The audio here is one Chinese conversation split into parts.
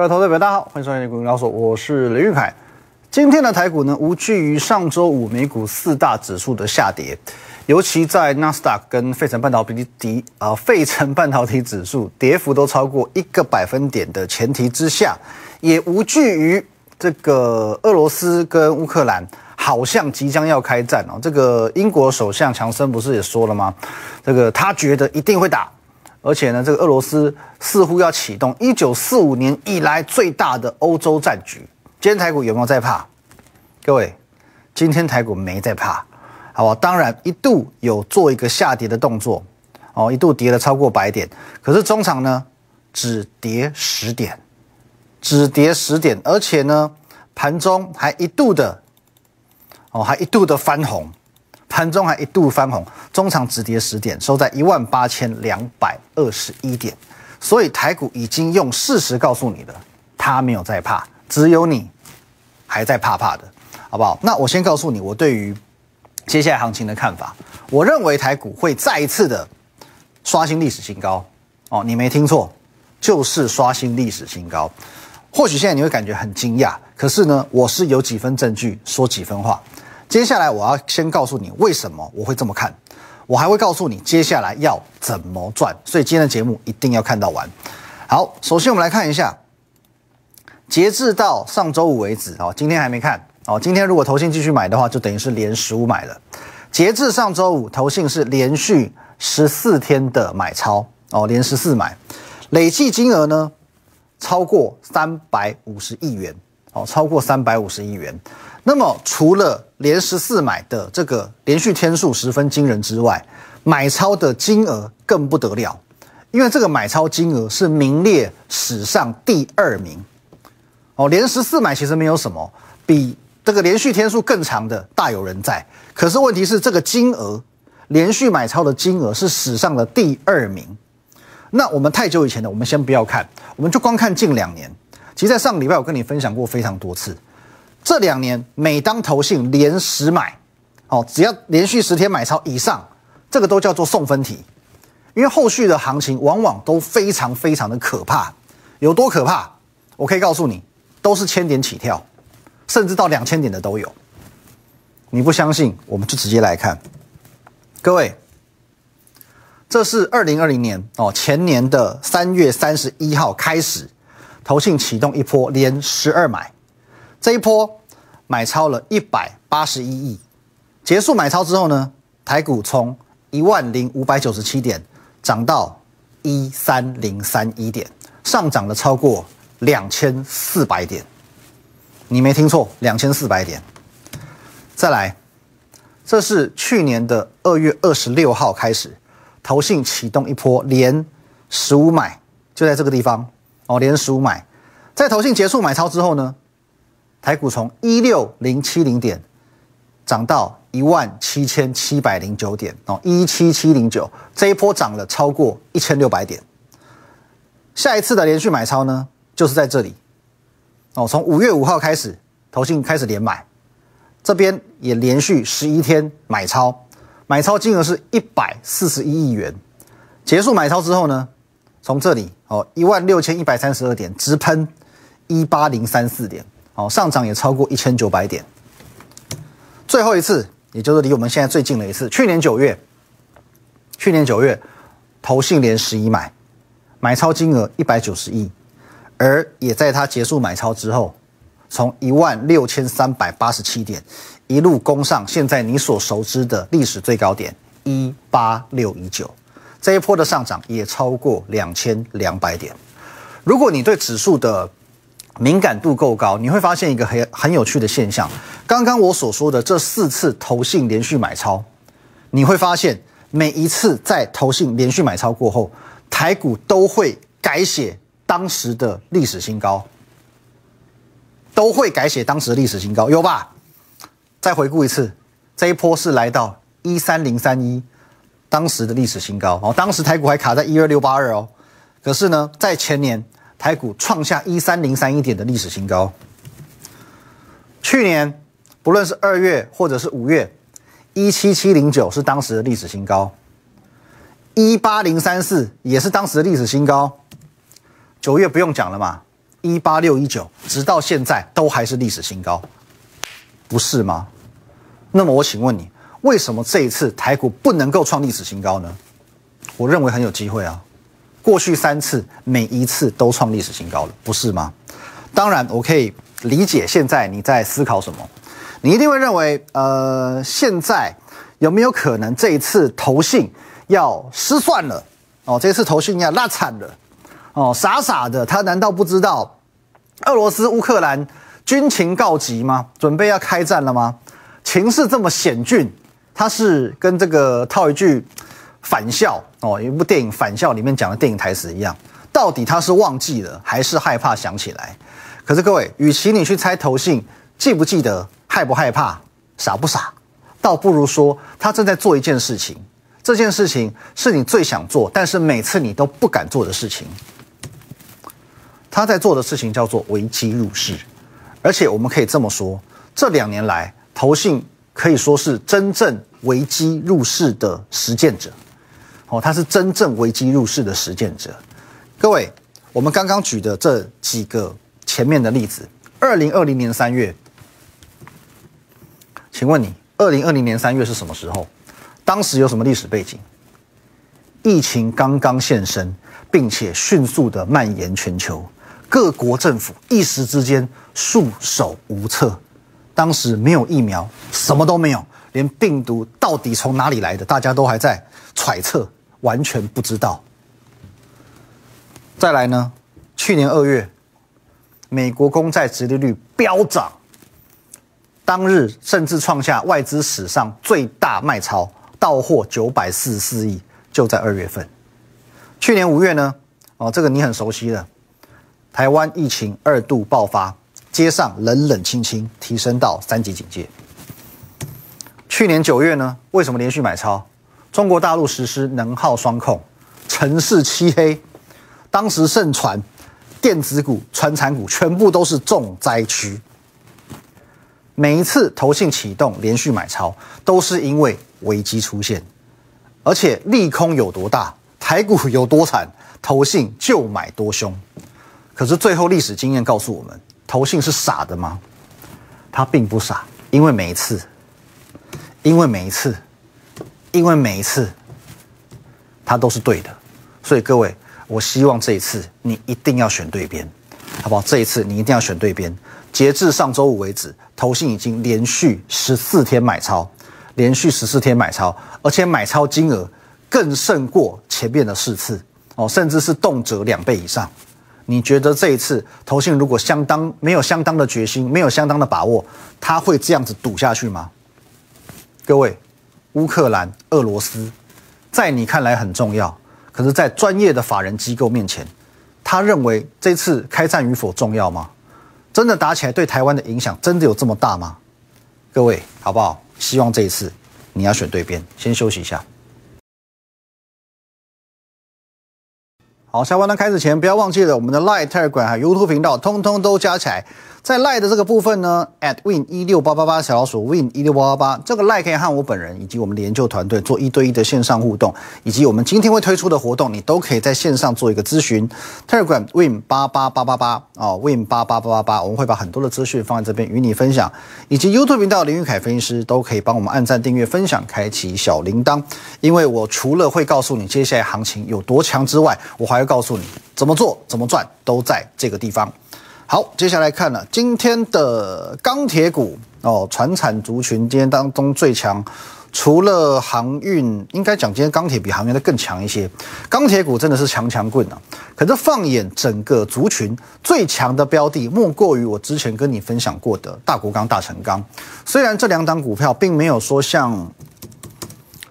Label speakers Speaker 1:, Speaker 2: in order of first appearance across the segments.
Speaker 1: 各位投资者大家好，欢迎收看《股民高手》，我是雷玉凯。今天的台股呢，无惧于上周五美股四大指数的下跌，尤其在纳斯达克跟费城半导体啊，费城半导体指数跌幅都超过一个百分点的前提之下，也无惧于这个俄罗斯跟乌克兰好像即将要开战哦。这个英国首相强森不是也说了吗？这个他觉得一定会打。而且呢，这个俄罗斯似乎要启动一九四五年以来最大的欧洲战局。今天台股有没有在怕？各位，今天台股没在怕，好吧？当然一度有做一个下跌的动作，哦，一度跌了超过百点，可是中场呢只跌十点，只跌十点，而且呢盘中还一度的，哦，还一度的翻红。盘中还一度翻红，中场止跌十点，收在一万八千两百二十一点。所以台股已经用事实告诉你了，他没有在怕，只有你还在怕怕的，好不好？那我先告诉你我对于接下来行情的看法。我认为台股会再一次的刷新历史新高哦，你没听错，就是刷新历史新高。或许现在你会感觉很惊讶，可是呢，我是有几分证据说几分话。接下来我要先告诉你为什么我会这么看，我还会告诉你接下来要怎么赚，所以今天的节目一定要看到完。好，首先我们来看一下，截至到上周五为止，哦，今天还没看，哦，今天如果投信继续买的话，就等于是连十五买了。截至上周五，投信是连续十四天的买超，哦，连十四买，累计金额呢超过三百五十亿元，哦，超过三百五十亿元。那么，除了连十四买的这个连续天数十分惊人之外，买超的金额更不得了，因为这个买超金额是名列史上第二名。哦，连十四买其实没有什么，比这个连续天数更长的大有人在。可是问题是，这个金额连续买超的金额是史上的第二名。那我们太久以前的，我们先不要看，我们就光看近两年。其实，在上个礼拜我跟你分享过非常多次。这两年，每当投信连十买，哦，只要连续十天买超以上，这个都叫做送分题，因为后续的行情往往都非常非常的可怕，有多可怕？我可以告诉你，都是千点起跳，甚至到两千点的都有。你不相信，我们就直接来看。各位，这是二零二零年哦，前年的三月三十一号开始，投信启动一波连十二买。这一波买超了一百八十一亿，结束买超之后呢，台股从一万零五百九十七点涨到一三零三一点，上涨了超过两千四百点。你没听错，两千四百点。再来，这是去年的二月二十六号开始，投信启动一波连十五买，就在这个地方哦，连十五买，在投信结束买超之后呢？台股从一六零七零点涨到一万七千七百零九点哦，一七七零九这一波涨了超过一千六百点。下一次的连续买超呢，就是在这里哦，从五月五号开始，投信开始连买，这边也连续十一天买超，买超金额是一百四十一亿元。结束买超之后呢，从这里哦一万六千一百三十二点直喷一八零三四点。哦，上涨也超过一千九百点。最后一次，也就是离我们现在最近的一次，去年九月，去年九月，投信连十一买，买超金额一百九十亿，而也在它结束买超之后，从一万六千三百八十七点一路攻上现在你所熟知的历史最高点一八六一九，这一波的上涨也超过两千两百点。如果你对指数的敏感度够高，你会发现一个很很有趣的现象。刚刚我所说的这四次投信连续买超，你会发现每一次在投信连续买超过后，台股都会改写当时的历史新高，都会改写当时的历史新高，有吧？再回顾一次，这一波是来到一三零三一，当时的历史新高哦，当时台股还卡在一二六八二哦，可是呢，在前年。台股创下一三零三一点的历史新高。去年不论是二月或者是五月，一七七零九是当时的历史新高，一八零三四也是当时的历史新高。九月不用讲了嘛，一八六一九，直到现在都还是历史新高，不是吗？那么我请问你，为什么这一次台股不能够创历史新高呢？我认为很有机会啊。过去三次每一次都创历史新高了，不是吗？当然，我可以理解现在你在思考什么，你一定会认为，呃，现在有没有可能这一次投信要失算了？哦，这次投信要拉惨了？哦，傻傻的，他难道不知道俄罗斯乌克兰军情告急吗？准备要开战了吗？情势这么险峻，他是跟这个套一句。反校哦，一部电影《反校》里面讲的电影台词一样，到底他是忘记了还是害怕想起来？可是各位，与其你去猜投信记不记得、害不害怕、傻不傻，倒不如说他正在做一件事情，这件事情是你最想做，但是每次你都不敢做的事情。他在做的事情叫做危机入市，而且我们可以这么说，这两年来投信可以说是真正危机入市的实践者。哦，他是真正危机入市的实践者。各位，我们刚刚举的这几个前面的例子，二零二零年三月，请问你，二零二零年三月是什么时候？当时有什么历史背景？疫情刚刚现身，并且迅速的蔓延全球，各国政府一时之间束手无策。当时没有疫苗，什么都没有，连病毒到底从哪里来的，大家都还在揣测。完全不知道。再来呢？去年二月，美国公债殖利率飙涨，当日甚至创下外资史上最大卖超，到货九百四十四亿，就在二月份。去年五月呢？哦，这个你很熟悉的，台湾疫情二度爆发，街上冷冷清清，提升到三级警戒。去年九月呢？为什么连续买超？中国大陆实施能耗双控，城市漆黑，当时盛传电子股、传产股全部都是重灾区。每一次投信启动连续买超，都是因为危机出现，而且利空有多大，台股有多惨，投信就买多凶。可是最后历史经验告诉我们，投信是傻的吗？他并不傻，因为每一次，因为每一次。因为每一次，他都是对的，所以各位，我希望这一次你一定要选对边，好不好？这一次你一定要选对边。截至上周五为止，投信已经连续十四天买超，连续十四天买超，而且买超金额更胜过前面的四次哦，甚至是动辄两倍以上。你觉得这一次投信如果相当没有相当的决心，没有相当的把握，他会这样子赌下去吗？各位。乌克兰、俄罗斯，在你看来很重要，可是，在专业的法人机构面前，他认为这次开战与否重要吗？真的打起来对台湾的影响真的有这么大吗？各位，好不好？希望这一次你要选对边。先休息一下。好，下半段开始前，不要忘记了我们的 Light Telegram 和 YouTube 频道，通通都加起来。在 Line 的这个部分呢，at win 一六八八八小老鼠 win 一六八八八，这个 Line 可以和我本人以及我们的研究团队做一对一的线上互动，以及我们今天会推出的活动，你都可以在线上做一个咨询。Telegram win 八八八八八哦，win 八八八八八，我们会把很多的资讯放在这边与你分享，以及 YouTube 频道林玉凯分析师都可以帮我们按赞、订阅、分享、开启小铃铛，因为我除了会告诉你接下来行情有多强之外，我还会告诉你怎么做、怎么赚，都在这个地方。好，接下来看了今天的钢铁股哦，船产族群今天当中最强，除了航运，应该讲今天钢铁比航运的更强一些。钢铁股真的是强强棍啊！可是放眼整个族群最强的标的，莫过于我之前跟你分享过的大国钢、大成钢。虽然这两档股票并没有说像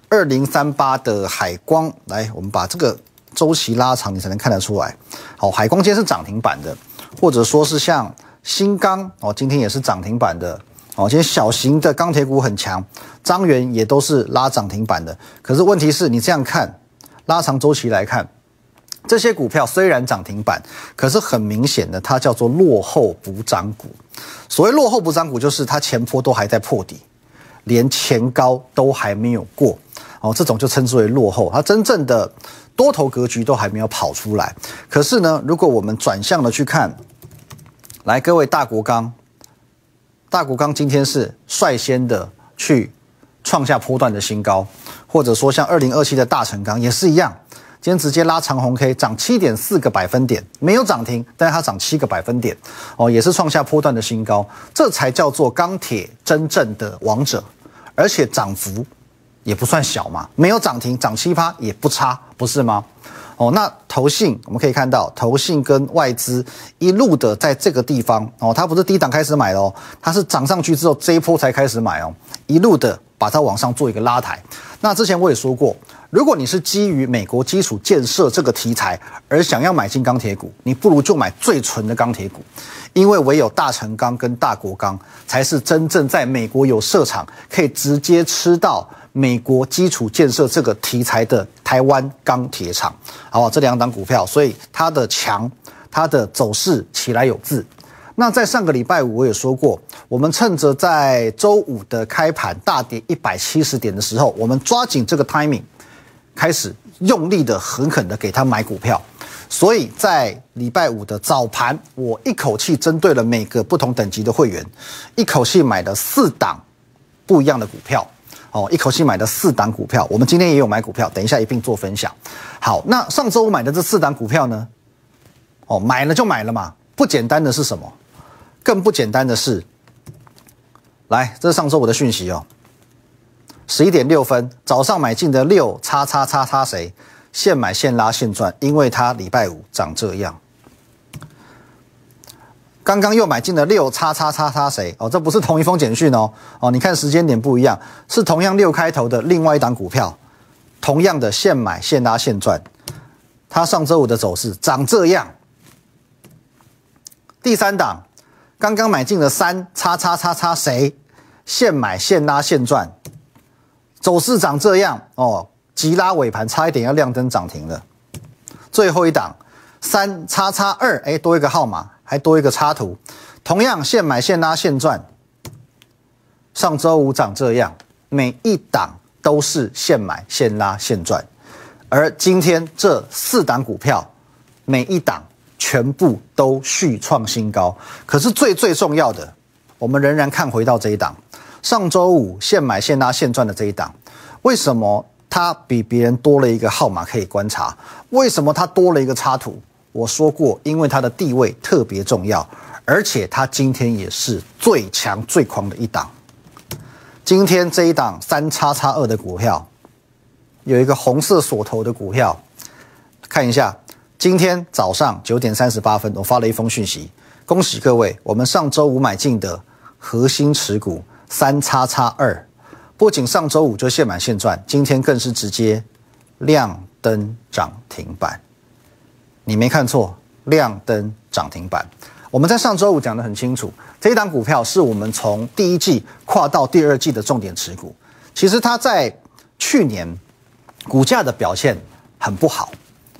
Speaker 1: 二零三八的海光，来，我们把这个周期拉长，你才能看得出来。好，海光今天是涨停板的。或者说是像新钢哦，今天也是涨停板的哦。今天小型的钢铁股很强，张元也都是拉涨停板的。可是问题是你这样看，拉长周期来看，这些股票虽然涨停板，可是很明显的它叫做落后补涨股。所谓落后补涨股，就是它前坡都还在破底，连前高都还没有过哦，这种就称之为落后。它真正的。多头格局都还没有跑出来，可是呢，如果我们转向了去看来，各位大国钢，大国钢今天是率先的去创下波段的新高，或者说像二零二七的大成钢也是一样，今天直接拉长红 K，涨七点四个百分点，没有涨停，但是它涨七个百分点，哦，也是创下波段的新高，这才叫做钢铁真正的王者，而且涨幅也不算小嘛，没有涨停，涨七趴也不差，不是吗？哦，那投信我们可以看到，投信跟外资一路的在这个地方哦，它不是低档开始买的哦，它是涨上去之后这一波才开始买哦，一路的把它往上做一个拉抬。那之前我也说过，如果你是基于美国基础建设这个题材而想要买进钢铁股，你不如就买最纯的钢铁股，因为唯有大成钢跟大国钢才是真正在美国有设厂，可以直接吃到。美国基础建设这个题材的台湾钢铁厂，好，这两档股票，所以它的强，它的走势起来有字。那在上个礼拜五我也说过，我们趁着在周五的开盘大跌一百七十点的时候，我们抓紧这个 timing，开始用力的狠狠的给他买股票。所以在礼拜五的早盘，我一口气针对了每个不同等级的会员，一口气买了四档不一样的股票。哦，一口气买的四档股票，我们今天也有买股票，等一下一并做分享。好，那上周五买的这四档股票呢？哦，买了就买了嘛，不简单的是什么？更不简单的是，来，这是上周五的讯息哦。十一点六分，早上买进的六叉叉叉叉谁？现买现拉现赚，因为它礼拜五长这样。刚刚又买进了六叉叉叉叉谁哦？这不是同一封简讯哦哦，你看时间点不一样，是同样六开头的另外一档股票，同样的现买现拉现赚，它上周五的走势长这样。第三档刚刚买进了三叉叉叉叉谁？现买现拉现赚，走势长这样哦，急拉尾盘差一点要亮灯涨停了。最后一档三叉叉二哎，多一个号码。还多一个插图，同样现买现拉现赚。上周五涨这样，每一档都是现买现拉现赚，而今天这四档股票，每一档全部都续创新高。可是最最重要的，我们仍然看回到这一档，上周五现买现拉现赚的这一档，为什么它比别人多了一个号码可以观察？为什么它多了一个插图？我说过，因为它的地位特别重要，而且它今天也是最强最狂的一档。今天这一档三叉叉二的股票，有一个红色锁头的股票，看一下。今天早上九点三十八分，我发了一封讯息，恭喜各位，我们上周五买进的核心持股三叉叉二，不仅上周五就现买现赚，今天更是直接亮灯涨停板。你没看错，亮灯涨停板。我们在上周五讲得很清楚，这一档股票是我们从第一季跨到第二季的重点持股。其实它在去年股价的表现很不好，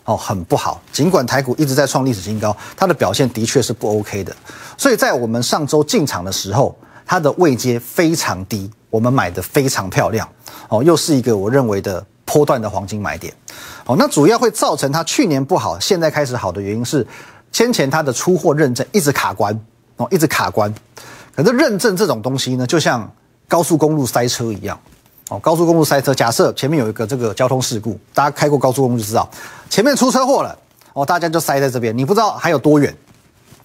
Speaker 1: 哦，很不好。尽管台股一直在创历史新高，它的表现的确是不 OK 的。所以在我们上周进场的时候，它的位阶非常低，我们买的非常漂亮，哦，又是一个我认为的。波段的黄金买点，哦，那主要会造成它去年不好，现在开始好的原因是，先前它的出货认证一直卡关，哦，一直卡关。可是认证这种东西呢，就像高速公路塞车一样，哦，高速公路塞车，假设前面有一个这个交通事故，大家开过高速公路就知道，前面出车祸了，哦，大家就塞在这边，你不知道还有多远，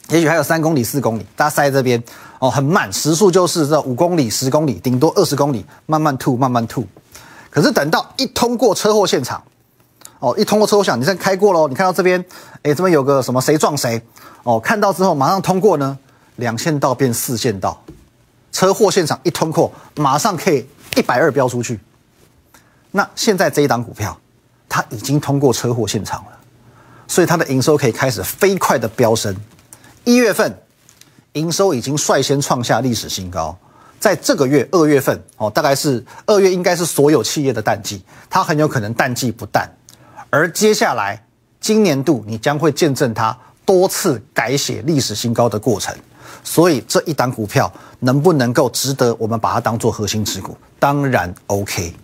Speaker 1: 也许还有三公里、四公里，大家塞这边，哦，很慢，时速就是这五公里、十公里，顶多二十公里，慢慢吐，慢慢吐。可是等到一通过车祸现场，哦，一通过车祸现场，你现在开过喽，你看到这边，哎，这边有个什么谁撞谁，哦，看到之后马上通过呢，两线道变四线道，车祸现场一通过，马上可以一百二飙出去。那现在这一档股票，它已经通过车祸现场了，所以它的营收可以开始飞快的飙升，一月份营收已经率先创下历史新高。在这个月二月份哦，大概是二月，应该是所有企业的淡季，它很有可能淡季不淡。而接下来今年度，你将会见证它多次改写历史新高的过程。所以这一档股票能不能够值得我们把它当做核心持股？当然 OK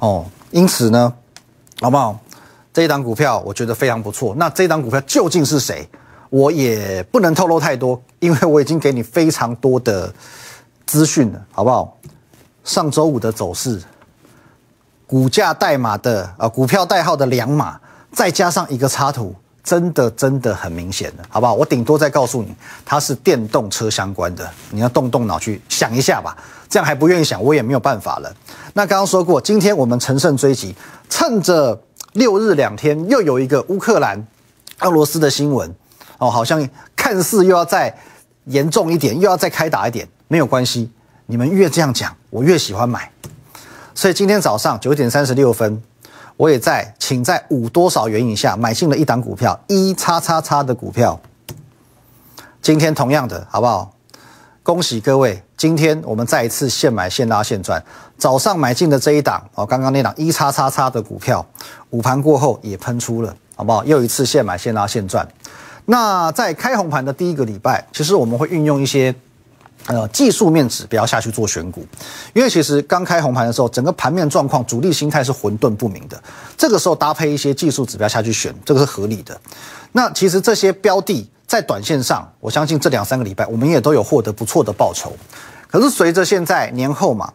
Speaker 1: 哦。因此呢，好不好？这一档股票我觉得非常不错。那这一档股票究竟是谁？我也不能透露太多。因为我已经给你非常多的资讯了，好不好？上周五的走势，股价代码的啊，股票代号的两码，再加上一个插图，真的真的很明显的，好不好？我顶多再告诉你，它是电动车相关的，你要动动脑去想一下吧。这样还不愿意想，我也没有办法了。那刚刚说过，今天我们乘胜追击，趁着六日两天又有一个乌克兰、俄罗斯的新闻，哦，好像看似又要再严重一点，又要再开打一点，没有关系。你们越这样讲，我越喜欢买。所以今天早上九点三十六分，我也在请在五多少元以下买进了一档股票，一叉叉叉的股票。今天同样的，好不好？恭喜各位，今天我们再一次现买现拉现赚。早上买进的这一档哦，刚刚那档一叉叉叉的股票，午盘过后也喷出了，好不好？又一次现买现拉现赚。那在开红盘的第一个礼拜，其实我们会运用一些呃技术面指标下去做选股，因为其实刚开红盘的时候，整个盘面状况、主力心态是混沌不明的，这个时候搭配一些技术指标下去选，这个是合理的。那其实这些标的。在短线上，我相信这两三个礼拜我们也都有获得不错的报酬。可是随着现在年后嘛，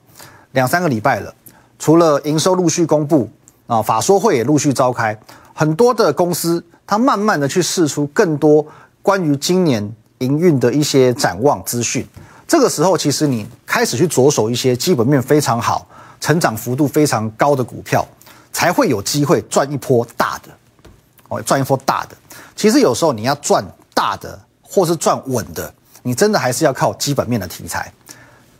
Speaker 1: 两三个礼拜了，除了营收陆续公布啊，法说会也陆续召开，很多的公司它慢慢的去试出更多关于今年营运的一些展望资讯。这个时候，其实你开始去着手一些基本面非常好、成长幅度非常高的股票，才会有机会赚一波大的哦，赚一波大的。其实有时候你要赚。大的或是赚稳的，你真的还是要靠基本面的题材，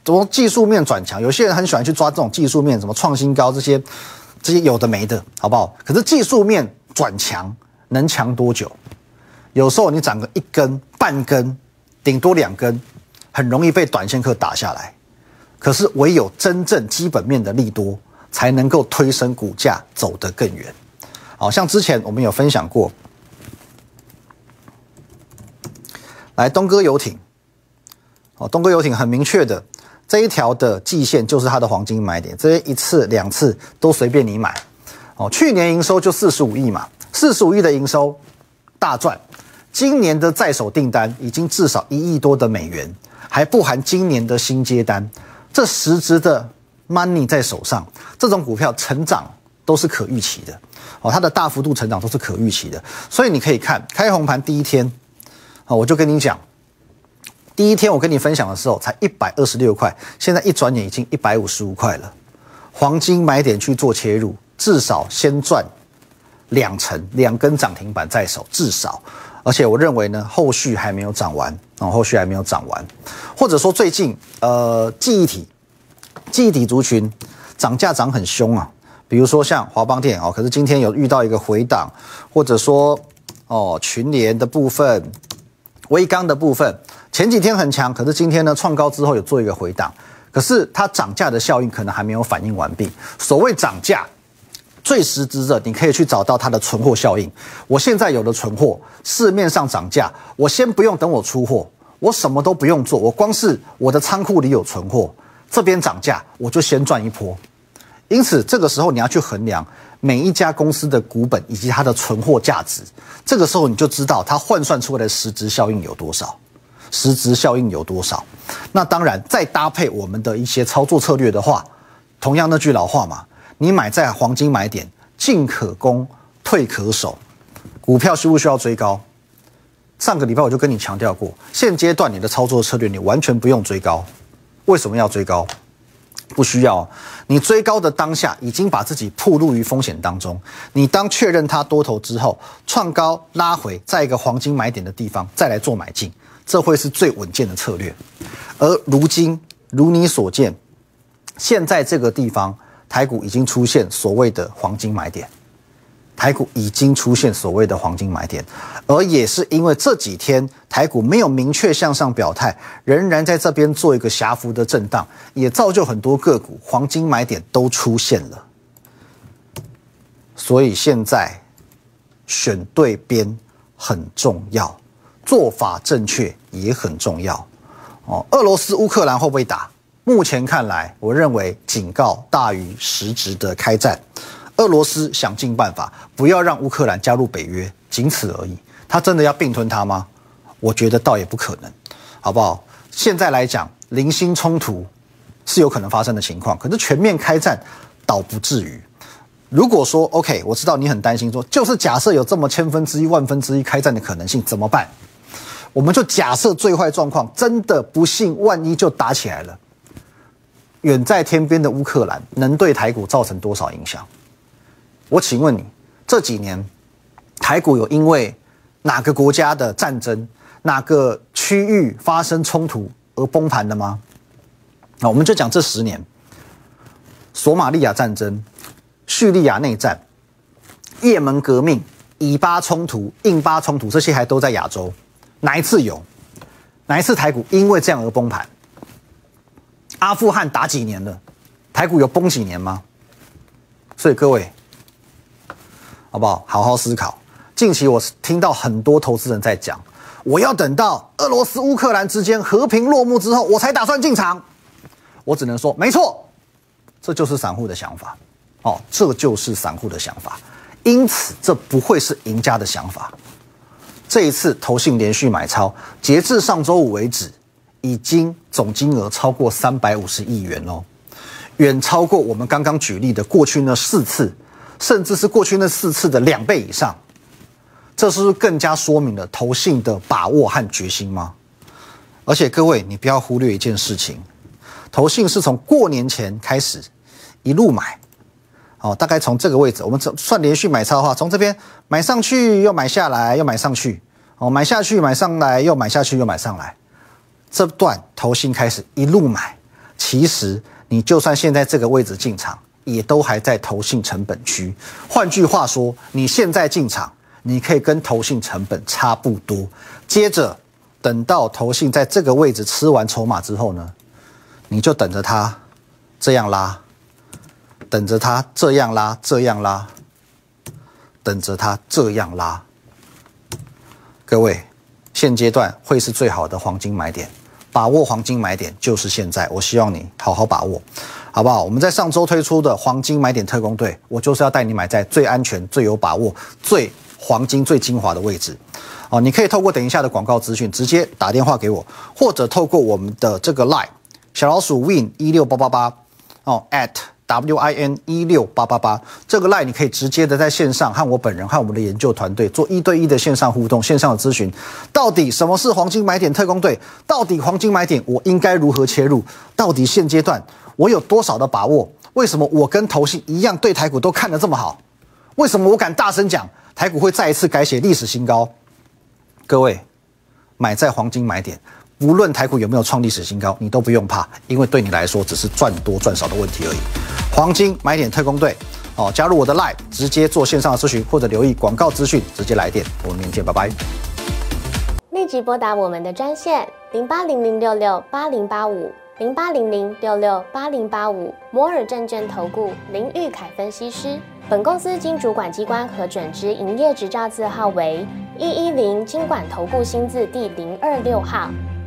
Speaker 1: 从技术面转强。有些人很喜欢去抓这种技术面，什么创新高这些，这些有的没的，好不好？可是技术面转强能强多久？有时候你涨个一根半根，顶多两根，很容易被短线客打下来。可是唯有真正基本面的利多，才能够推升股价走得更远。好像之前我们有分享过。来，东哥游艇，哦，东哥游艇很明确的，这一条的季线就是它的黄金买点，这一次两次都随便你买，哦，去年营收就四十五亿嘛，四十五亿的营收大赚，今年的在手订单已经至少一亿多的美元，还不含今年的新接单，这实质的 money 在手上，这种股票成长都是可预期的，哦，它的大幅度成长都是可预期的，所以你可以看开红盘第一天。啊，我就跟你讲，第一天我跟你分享的时候才一百二十六块，现在一转眼已经一百五十五块了。黄金买点去做切入，至少先赚两成，两根涨停板在手，至少。而且我认为呢，后续还没有涨完，啊，后续还没有涨完，或者说最近呃记忆体，记忆体族群涨价涨很凶啊，比如说像华邦电哦，可是今天有遇到一个回档，或者说哦群联的部分。微钢的部分前几天很强，可是今天呢创高之后有做一个回档，可是它涨价的效应可能还没有反应完毕。所谓涨价，最实质的你可以去找到它的存货效应。我现在有的存货，市面上涨价，我先不用等我出货，我什么都不用做，我光是我的仓库里有存货，这边涨价我就先赚一波。因此这个时候你要去衡量。每一家公司的股本以及它的存货价值，这个时候你就知道它换算出来的实质效应有多少，实质效应有多少。那当然，再搭配我们的一些操作策略的话，同样那句老话嘛，你买在黄金买点，进可攻，退可守。股票需不需要追高？上个礼拜我就跟你强调过，现阶段你的操作策略你完全不用追高。为什么要追高？不需要，你追高的当下已经把自己暴露于风险当中。你当确认它多头之后，创高拉回，在一个黄金买点的地方再来做买进，这会是最稳健的策略。而如今，如你所见，现在这个地方台股已经出现所谓的黄金买点。台股已经出现所谓的黄金买点，而也是因为这几天台股没有明确向上表态，仍然在这边做一个狭幅的震荡，也造就很多个股黄金买点都出现了。所以现在选对边很重要，做法正确也很重要。哦，俄罗斯乌克兰会不会打？目前看来，我认为警告大于实质的开战。俄罗斯想尽办法不要让乌克兰加入北约，仅此而已。他真的要并吞它吗？我觉得倒也不可能。好不好？现在来讲，零星冲突是有可能发生的情况，可是全面开战倒不至于。如果说 OK，我知道你很担心，说就是假设有这么千分之一、万分之一开战的可能性，怎么办？我们就假设最坏状况，真的不幸万一就打起来了，远在天边的乌克兰能对台股造成多少影响？我请问你，这几年台股有因为哪个国家的战争、哪个区域发生冲突而崩盘的吗？那我们就讲这十年，索马利亚战争。叙利亚内战、也门革命、以巴冲突、印巴冲突，这些还都在亚洲，哪一次有？哪一次台股因为这样而崩盘？阿富汗打几年了？台股有崩几年吗？所以各位，好不好？好好思考。近期我听到很多投资人在讲，我要等到俄罗斯乌克兰之间和平落幕之后，我才打算进场。我只能说，没错，这就是散户的想法。哦，这就是散户的想法，因此这不会是赢家的想法。这一次投信连续买超，截至上周五为止，已经总金额超过三百五十亿元哦，远超过我们刚刚举例的过去那四次，甚至是过去那四次的两倍以上。这是不是更加说明了投信的把握和决心吗？而且各位，你不要忽略一件事情，投信是从过年前开始一路买。哦，大概从这个位置，我们算连续买超的话，从这边买上去又买下来，又买上去，哦，买下去买上来，又买下去又买上来，这段投信开始一路买，其实你就算现在这个位置进场，也都还在投信成本区。换句话说，你现在进场，你可以跟投信成本差不多。接着等到投信在这个位置吃完筹码之后呢，你就等着它这样拉。等着它这样拉，这样拉，等着它这样拉。各位，现阶段会是最好的黄金买点，把握黄金买点就是现在。我希望你好好把握，好不好？我们在上周推出的黄金买点特工队，我就是要带你买在最安全、最有把握、最黄金、最精华的位置。哦，你可以透过等一下的广告资讯直接打电话给我，或者透过我们的这个 line 小老鼠 win 一六八八八哦 at。W I N 一六八八八这个 line 你可以直接的在线上和我本人和我们的研究团队做一对一的线上互动、线上的咨询。到底什么是黄金买点特工队？到底黄金买点我应该如何切入？到底现阶段我有多少的把握？为什么我跟投信一样对台股都看得这么好？为什么我敢大声讲台股会再一次改写历史新高？各位，买在黄金买点。无论台股有没有创历史新高，你都不用怕，因为对你来说只是赚多赚少的问题而已。黄金买点特工队，哦，加入我的 Line，直接做线上的咨询，或者留意广告资讯，直接来电。我们明天见，拜拜。
Speaker 2: 立即拨打我们的专线零八零零六六八零八五零八零零六六八零八五摩尔证券投顾林玉凯分析师。本公司经主管机关核准之营业执照字号为一一零金管投顾新字第零二六号。